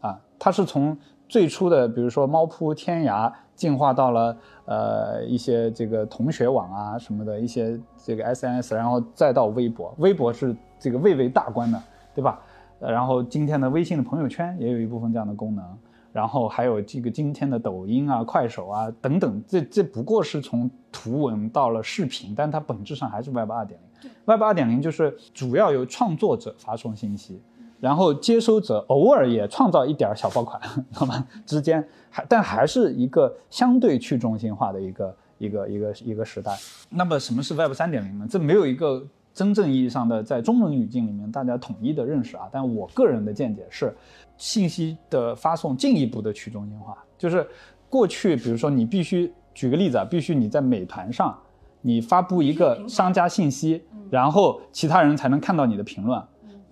啊，它是从最初的比如说猫扑、天涯，进化到了呃一些这个同学网啊什么的一些这个 SNS，然后再到微博。微博是这个蔚为大观的，对吧？然后今天的微信的朋友圈也有一部分这样的功能。然后还有这个今天的抖音啊、快手啊等等，这这不过是从图文到了视频，但它本质上还是 Web 二点零。Web 二点零就是主要由创作者发送信息，然后接收者偶尔也创造一点小爆款，*laughs* 好吗？之间还但还是一个相对去中心化的一个一个一个一个时代。那么什么是 Web 三点零呢？这没有一个真正意义上的在中文语境里面大家统一的认识啊。但我个人的见解是。信息的发送进一步的去中心化，就是过去，比如说你必须举个例子啊，必须你在美团上，你发布一个商家信息，然后其他人才能看到你的评论。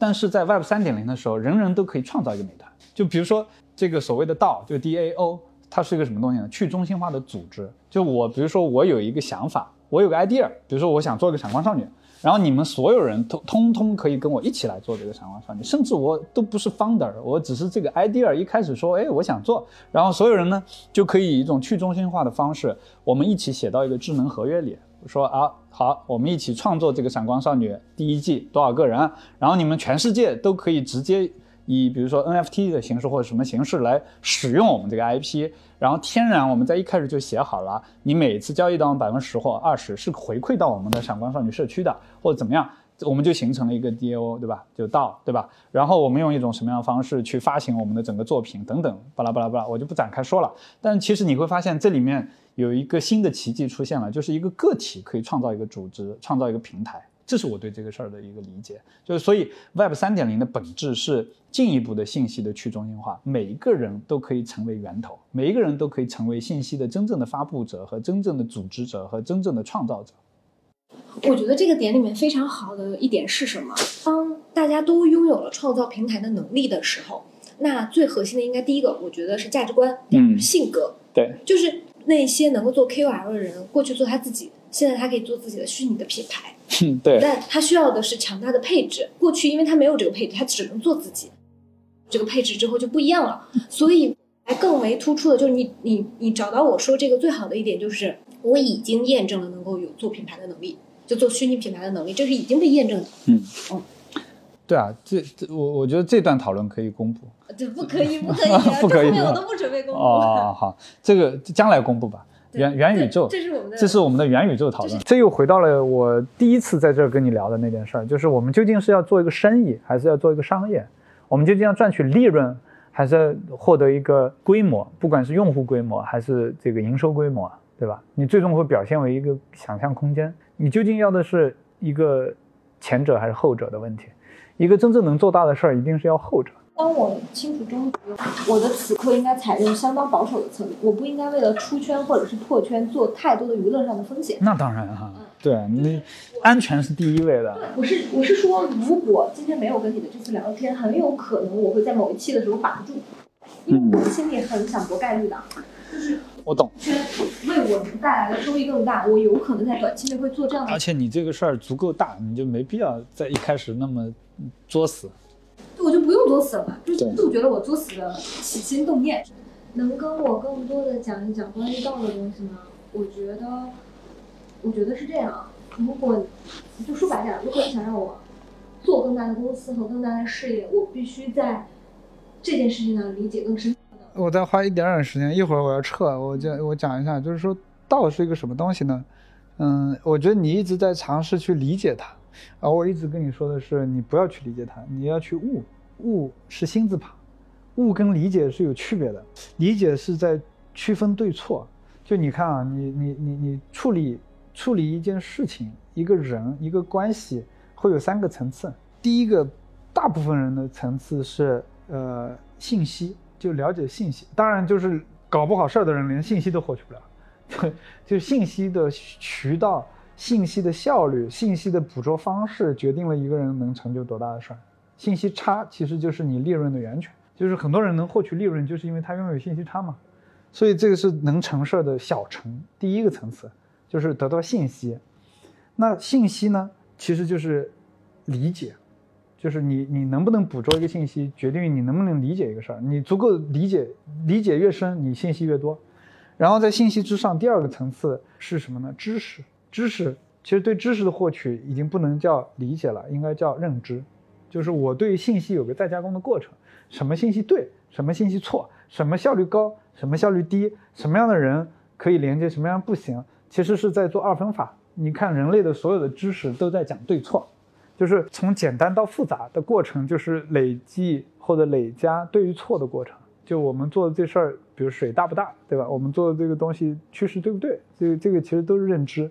但是在 Web 三点零的时候，人人都可以创造一个美团。就比如说这个所谓的 DAO，就 DAO，它是一个什么东西呢？去中心化的组织。就我，比如说我有一个想法，我有个 idea，比如说我想做一个闪光少女。然后你们所有人通通通可以跟我一起来做这个闪光少女，甚至我都不是 founder，我只是这个 idea 一开始说，哎，我想做，然后所有人呢就可以以一种去中心化的方式，我们一起写到一个智能合约里，说啊，好，我们一起创作这个闪光少女第一季多少个人，然后你们全世界都可以直接以比如说 NFT 的形式或者什么形式来使用我们这个 IP。然后天然我们在一开始就写好了，你每次交易到百分之十或二十是回馈到我们的闪光少女社区的，或者怎么样，我们就形成了一个 DAO，对吧？就到，对吧？然后我们用一种什么样的方式去发行我们的整个作品等等，巴拉巴拉巴拉，我就不展开说了。但其实你会发现这里面有一个新的奇迹出现了，就是一个个体可以创造一个组织，创造一个平台。这是我对这个事儿的一个理解，就是所以 Web 三点零的本质是进一步的信息的去中心化，每一个人都可以成为源头，每一个人都可以成为信息的真正的发布者和真正的组织者和真正的创造者。我觉得这个点里面非常好的一点是什么？当大家都拥有了创造平台的能力的时候，那最核心的应该第一个，我觉得是价值观，嗯，性格，对，就是那些能够做 KOL 的人，过去做他自己，现在他可以做自己的虚拟的品牌。嗯，对，但他需要的是强大的配置。过去因为他没有这个配置，他只能做自己。这个配置之后就不一样了，所以还更为突出的就是你你你找到我说这个最好的一点就是我已经验证了能够有做品牌的能力，就做虚拟品牌的能力，这是已经被验证的。嗯嗯，对啊，这这我我觉得这段讨论可以公布。这不可以，不可以，*laughs* 不可以，我都不准备公布。哦，好，这个将来公布吧。元元宇宙，这是我们的，这是我们的元宇宙讨论。这又回到了我第一次在这儿跟你聊的那件事儿，就是我们究竟是要做一个生意，还是要做一个商业？我们究竟要赚取利润，还是获得一个规模？不管是用户规模，还是这个营收规模，对吧？你最终会表现为一个想象空间。你究竟要的是一个前者还是后者的问题？一个真正能做大的事儿，一定是要后者。当我清楚终局，我的此刻应该采用相当保守的策略，我不应该为了出圈或者是破圈做太多的舆论上的风险。那当然哈，对你安全是第一位的。对，我是我是说，如果今天没有跟你的这次聊天，很有可能我会在某一期的时候把不住，因为我心里很想搏概率的，就是我懂，圈为我们带来的收益更大，我有可能在短期内会做这样的。而且你这个事儿足够大，你就没必要在一开始那么作死。我就不用作死了，就是杜绝了我作死的起心动念。能跟我更多的讲一讲关于道的东西吗？我觉得，我觉得是这样。如果就说白点，如果你想让我做更大的公司和更大的事业，我必须在这件事情上理解更深。我再花一点点时间，一会儿我要撤，我讲我讲一下，就是说道是一个什么东西呢？嗯，我觉得你一直在尝试去理解它，而我一直跟你说的是，你不要去理解它，你要去悟。悟是心字旁，悟跟理解是有区别的。理解是在区分对错。就你看啊，你你你你处理处理一件事情、一个人、一个关系，会有三个层次。第一个，大部分人的层次是呃信息，就了解信息。当然，就是搞不好事儿的人，连信息都获取不了。*laughs* 就信息的渠道、信息的效率、信息的捕捉方式，决定了一个人能成就多大的事儿。信息差其实就是你利润的源泉，就是很多人能获取利润，就是因为他拥有信息差嘛。所以这个是能成事儿的小成，第一个层次就是得到信息。那信息呢，其实就是理解，就是你你能不能捕捉一个信息，决定于你能不能理解一个事儿。你足够理解，理解越深，你信息越多。然后在信息之上，第二个层次是什么呢？知识，知识其实对知识的获取已经不能叫理解了，应该叫认知。就是我对信息有个再加工的过程，什么信息对，什么信息错，什么效率高，什么效率低，什么样的人可以连接，什么样不行，其实是在做二分法。你看人类的所有的知识都在讲对错，就是从简单到复杂的过程，就是累计或者累加对与错的过程。就我们做的这事儿，比如水大不大，对吧？我们做的这个东西趋势对不对？这个这个其实都是认知。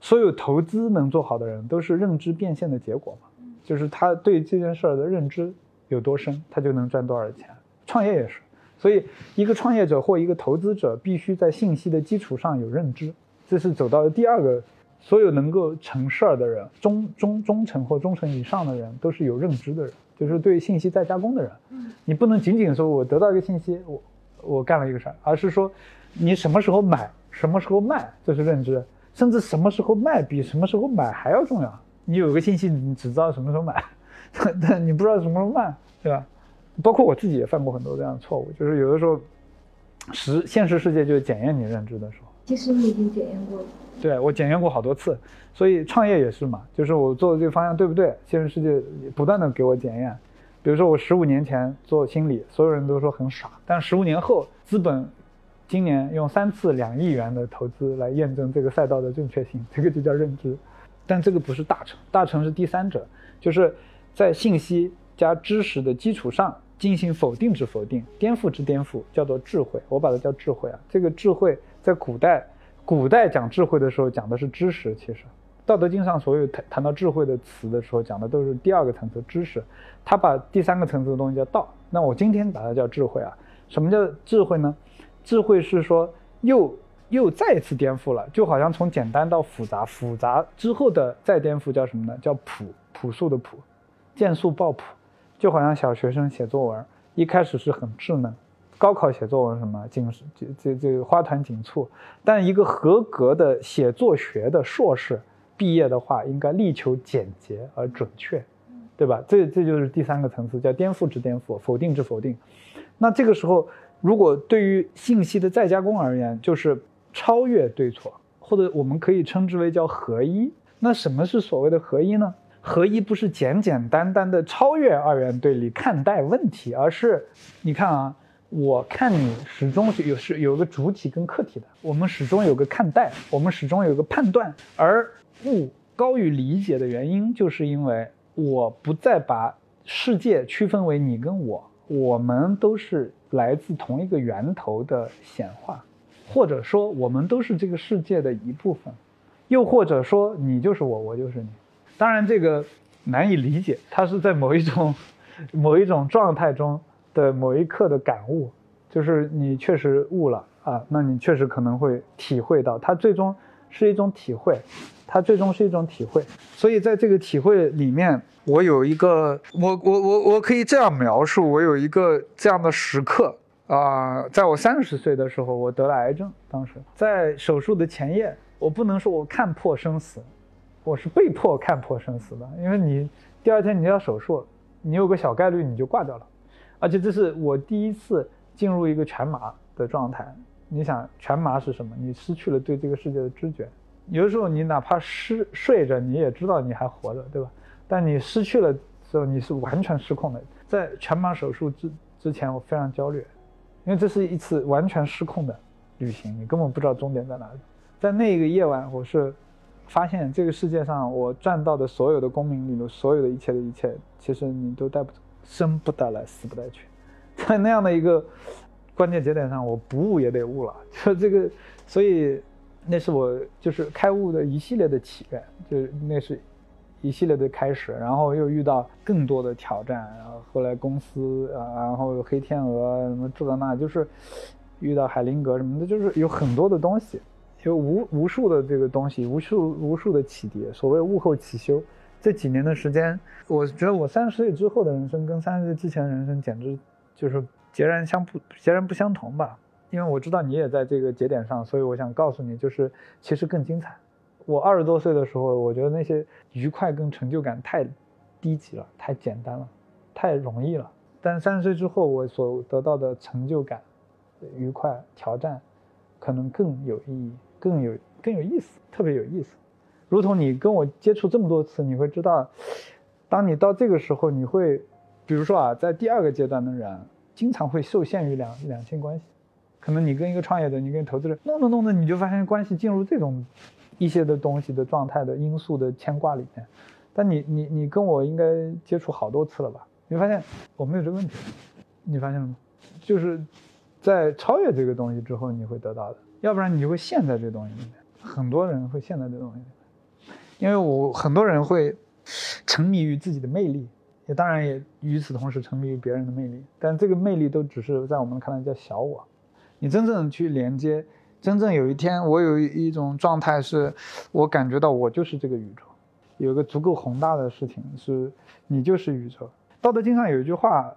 所有投资能做好的人，都是认知变现的结果嘛。就是他对这件事儿的认知有多深，他就能赚多少钱。创业也是，所以一个创业者或一个投资者必须在信息的基础上有认知。这是走到了第二个，所有能够成事儿的人，中中中层或中层以上的人，都是有认知的人。就是对信息再加工的人，你不能仅仅说我得到一个信息，我我干了一个事儿，而是说你什么时候买，什么时候卖，这是认知，甚至什么时候卖比什么时候买还要重要。你有个信息，你只知道什么时候买，*laughs* 但你不知道什么时候卖，对吧？包括我自己也犯过很多这样的错误，就是有的时候实现实世界就检验你认知的时候。其实你已经检验过了。对我检验过好多次，所以创业也是嘛，就是我做的这个方向对不对？现实世界不断的给我检验。比如说我十五年前做心理，所有人都说很傻，但十五年后，资本今年用三次两亿元的投资来验证这个赛道的正确性，这个就叫认知。但这个不是大成，大成是第三者，就是在信息加知识的基础上进行否定之否定，颠覆之颠覆，叫做智慧。我把它叫智慧啊。这个智慧在古代。古代讲智慧的时候讲的是知识，其实《道德经》上所有谈谈到智慧的词的时候讲的都是第二个层次知识，他把第三个层次的东西叫道。那我今天把它叫智慧啊？什么叫智慧呢？智慧是说又又再一次颠覆了，就好像从简单到复杂，复杂之后的再颠覆叫什么呢？叫朴朴素的朴，见素抱朴，就好像小学生写作文，一开始是很稚嫩。高考写作文什么紧这这这花团锦簇，但一个合格的写作学的硕士毕业的话，应该力求简洁而准确，对吧？这这就是第三个层次，叫颠覆之颠覆，否定之否定。那这个时候，如果对于信息的再加工而言，就是超越对错，或者我们可以称之为叫合一。那什么是所谓的合一呢？合一不是简简单单的超越二元对立看待问题，而是你看啊。我看你始终是有是有个主体跟客体的，我们始终有个看待，我们始终有个判断，而悟高于理解的原因，就是因为我不再把世界区分为你跟我，我们都是来自同一个源头的显化，或者说我们都是这个世界的一部分，又或者说你就是我，我就是你。当然这个难以理解，它是在某一种某一种状态中。的某一刻的感悟，就是你确实悟了啊，那你确实可能会体会到，它最终是一种体会，它最终是一种体会。所以在这个体会里面，我有一个，我我我我可以这样描述，我有一个这样的时刻啊，在我三十岁的时候，我得了癌症，当时在手术的前夜，我不能说我看破生死，我是被迫看破生死的，因为你第二天你要手术，你有个小概率你就挂掉了。而且这是我第一次进入一个全麻的状态。你想，全麻是什么？你失去了对这个世界的知觉。有的时候，你哪怕失睡着，你也知道你还活着，对吧？但你失去了之后，你是完全失控的。在全麻手术之之前我非常焦虑，因为这是一次完全失控的旅行，你根本不知道终点在哪里。在那一个夜晚，我是发现这个世界上我赚到的所有的功名利禄，所有的一切的一切，其实你都带不走，生不带来，死不带去。*laughs* 在那样的一个关键节点上，我不悟也得悟了，就 *laughs* 这个，所以那是我就是开悟的一系列的起源，就是那是一系列的开始，然后又遇到更多的挑战，然后后来公司啊，然后黑天鹅什么这那，*laughs* 就是遇到海灵格什么的，就是有很多的东西，有无无数的这个东西，无数无数的启迪。所谓悟后起修，这几年的时间，我觉得我三十岁之后的人生跟三十岁之前的人生简直。就是截然相不截然不相同吧，因为我知道你也在这个节点上，所以我想告诉你，就是其实更精彩。我二十多岁的时候，我觉得那些愉快跟成就感太低级了，太简单了，太容易了。但三十岁之后，我所得到的成就感、愉快、挑战，可能更有意义，更有更有意思，特别有意思。如同你跟我接触这么多次，你会知道，当你到这个时候，你会。比如说啊，在第二个阶段的人，经常会受限于两两性关系，可能你跟一个创业者，你跟投资人弄着弄着，你就发现关系进入这种一些的东西的状态的因素的牵挂里面。但你你你跟我应该接触好多次了吧？你发现我没有这个问题，你发现了吗？就是在超越这个东西之后，你会得到的，要不然你就会陷在这东西里面。很多人会陷在这东西里面，因为我很多人会沉迷于自己的魅力。也当然也与此同时沉迷于别人的魅力，但这个魅力都只是在我们看来叫小我。你真正去连接，真正有一天我有一种状态是，我感觉到我就是这个宇宙，有个足够宏大的事情是，你就是宇宙。道德经上有一句话，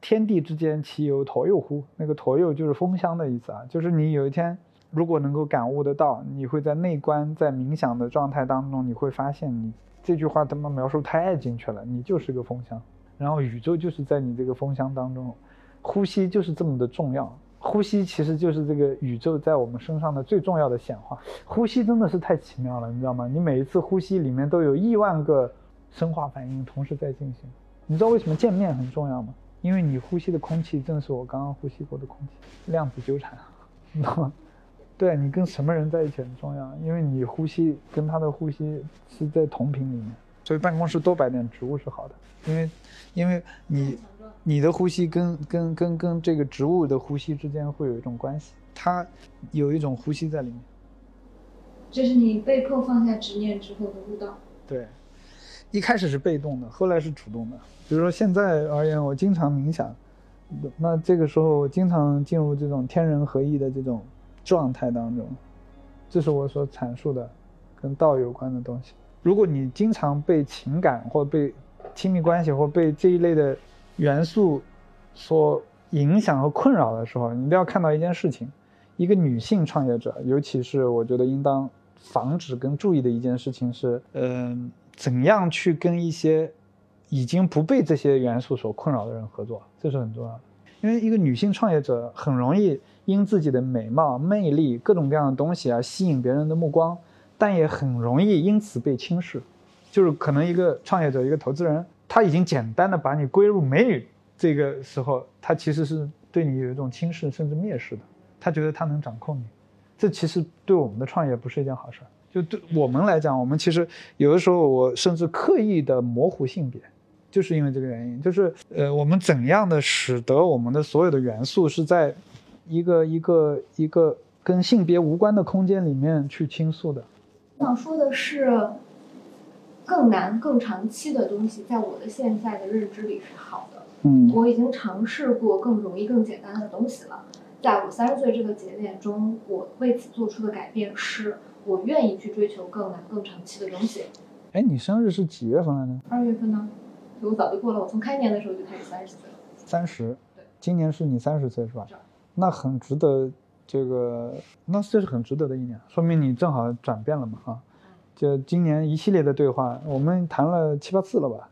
天地之间其有橐右乎？那个橐右就是风箱的意思啊，就是你有一天如果能够感悟得到，你会在内观在冥想的状态当中，你会发现你。这句话他妈描述太精确了，你就是个风箱，然后宇宙就是在你这个风箱当中，呼吸就是这么的重要，呼吸其实就是这个宇宙在我们身上的最重要的显化。呼吸真的是太奇妙了，你知道吗？你每一次呼吸里面都有亿万个生化反应同时在进行。你知道为什么见面很重要吗？因为你呼吸的空气正是我刚刚呼吸过的空气，量子纠缠，你知道吗？对你跟什么人在一起很重要，因为你呼吸跟他的呼吸是在同频里面，所以办公室多摆点植物是好的，因为，因为你，你的呼吸跟跟跟跟这个植物的呼吸之间会有一种关系，它有一种呼吸在里面。这是你被迫放下执念之后的悟道。对，一开始是被动的，后来是主动的。比如说现在而言，我经常冥想，那这个时候我经常进入这种天人合一的这种。状态当中，这是我所阐述的跟道有关的东西。如果你经常被情感或被亲密关系或被这一类的元素所影响和困扰的时候，你一定要看到一件事情：一个女性创业者，尤其是我觉得应当防止跟注意的一件事情是，嗯，怎样去跟一些已经不被这些元素所困扰的人合作，这是很重要的。因为一个女性创业者很容易。因自己的美貌、魅力、各种各样的东西而吸引别人的目光，但也很容易因此被轻视。就是可能一个创业者、一个投资人，他已经简单的把你归入美女，这个时候他其实是对你有一种轻视甚至蔑视的。他觉得他能掌控你，这其实对我们的创业不是一件好事。就对我们来讲，我们其实有的时候我甚至刻意的模糊性别，就是因为这个原因。就是呃，我们怎样的使得我们的所有的元素是在。一个一个一个跟性别无关的空间里面去倾诉的。我想说的是，更难、更长期的东西，在我的现在的认知里是好的。嗯，我已经尝试过更容易、更简单的东西了。在我三十岁这个节点中，我为此做出的改变是，我愿意去追求更难、更长期的东西。哎，你生日是几月份来着？二月份呢？我早就过了，我从开年的时候就开始三十岁了。三十。对。今年是你三十岁是吧？那很值得，这个那这是很值得的一年，说明你正好转变了嘛啊！就今年一系列的对话，我们谈了七八次了吧？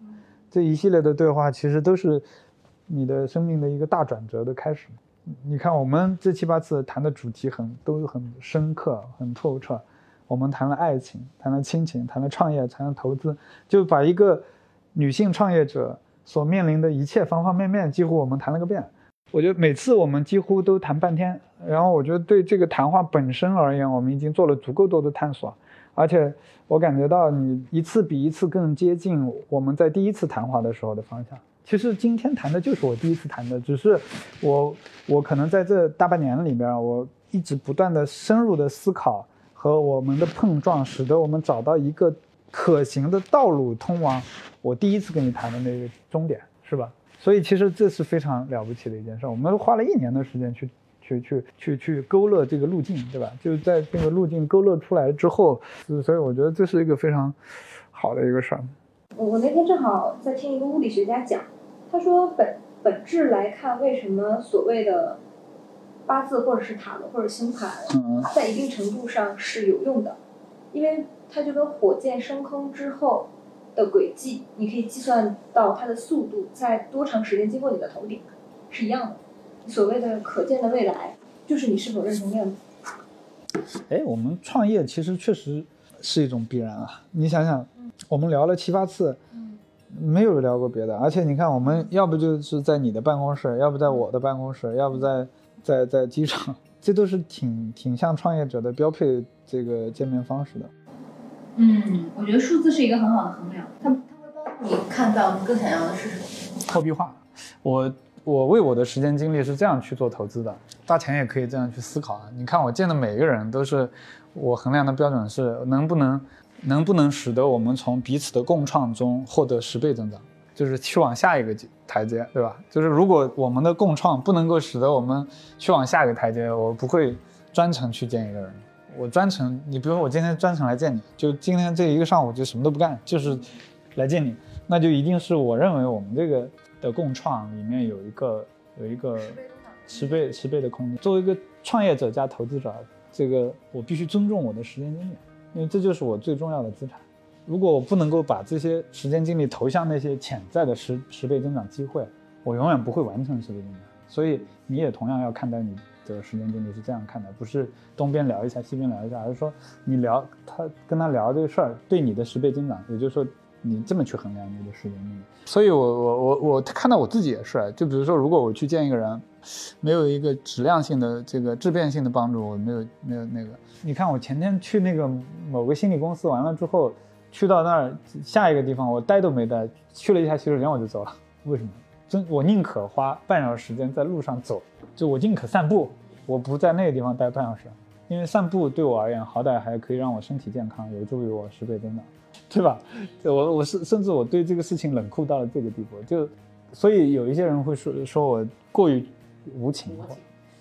这一系列的对话其实都是你的生命的一个大转折的开始。你看，我们这七八次谈的主题很都很深刻、很透彻。我们谈了爱情，谈了亲情，谈了创业，谈了投资，就把一个女性创业者所面临的一切方方面面，几乎我们谈了个遍。我觉得每次我们几乎都谈半天，然后我觉得对这个谈话本身而言，我们已经做了足够多的探索，而且我感觉到你一次比一次更接近我们在第一次谈话的时候的方向。其实今天谈的就是我第一次谈的，只是我我可能在这大半年里边，我一直不断的深入的思考和我们的碰撞，使得我们找到一个可行的道路通往我第一次跟你谈的那个终点，是吧？所以其实这是非常了不起的一件事，我们花了一年的时间去去去去去勾勒这个路径，对吧？就在这个路径勾勒出来之后，所以我觉得这是一个非常好的一个事儿。我我那天正好在听一个物理学家讲，他说本本质来看，为什么所谓的八字或者是塔罗或者星盘，在一定程度上是有用的，因为它就跟火箭升空之后的轨迹，你可以计算到它的速度在多长时间经过你的头顶，是一样的。所谓的可见的未来，就是你是否认同量子。哎，我们创业其实确实是一种必然啊！你想想，我们聊了七八次，没有聊过别的，而且你看，我们要不就是在你的办公室，要不在我的办公室，要不在 *laughs* 在在机场，这都是挺挺像创业者的标配这个见面方式的。嗯，我觉得数字是一个很好的衡量，它它会帮助你看到你更想要的是什么。货币化，我我为我的时间精力是这样去做投资的，大钱也可以这样去思考啊！你看我见的每一个人都是，我衡量的标准是能不能能不能使得我们从彼此的共创中获得十倍增长，就是去往下一个台阶，对吧？就是如果我们的共创不能够使得我们去往下一个台阶，我不会专程去见一个人。我专程，你比如说我今天专程来见你，就今天这一个上午就什么都不干，就是来见你，那就一定是我认为我们这个的共创里面有一个有一个十倍十倍的空间。作为一个创业者加投资者，这个我必须尊重我的时间精力，因为这就是我最重要的资产。如果我不能够把这些时间精力投向那些潜在的十十倍增长机会，我永远不会完成十倍增长。所以你也同样要看待你。的时间精力是这样看的，不是东边聊一下，西边聊一下，而是说你聊他跟他聊这个事儿对你的十倍增长，也就是说你这么去衡量你的时间精力。所以我我我我看到我自己也是，就比如说如果我去见一个人，没有一个质量性的这个质变性的帮助，我没有没有那个。你看我前天去那个某个心理公司完了之后，去到那儿下一个地方我待都没待，去了一下洗手间我就走了。为什么？真我宁可花半小时时间在路上走。就我宁可散步，我不在那个地方待半小时，因为散步对我而言，好歹还可以让我身体健康，有助于我十倍增长，对吧？我我是甚至我对这个事情冷酷到了这个地步，就所以有一些人会说说我过于无情，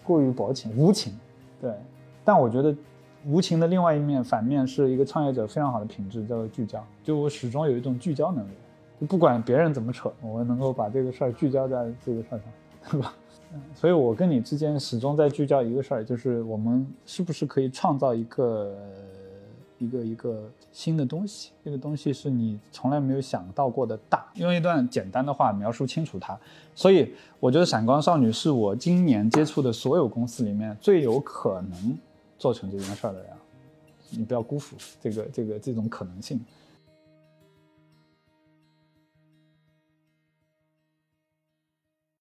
过于薄情无情，对。但我觉得无情的另外一面反面是一个创业者非常好的品质，叫做聚焦。就我始终有一种聚焦能力，就不管别人怎么扯，我能够把这个事儿聚焦在这个事儿上，*laughs* 对吧？所以，我跟你之间始终在聚焦一个事儿，就是我们是不是可以创造一个一个一个新的东西？这个东西是你从来没有想到过的大。用一段简单的话描述清楚它。所以，我觉得闪光少女是我今年接触的所有公司里面最有可能做成这件事儿的人。你不要辜负这个这个这种可能性。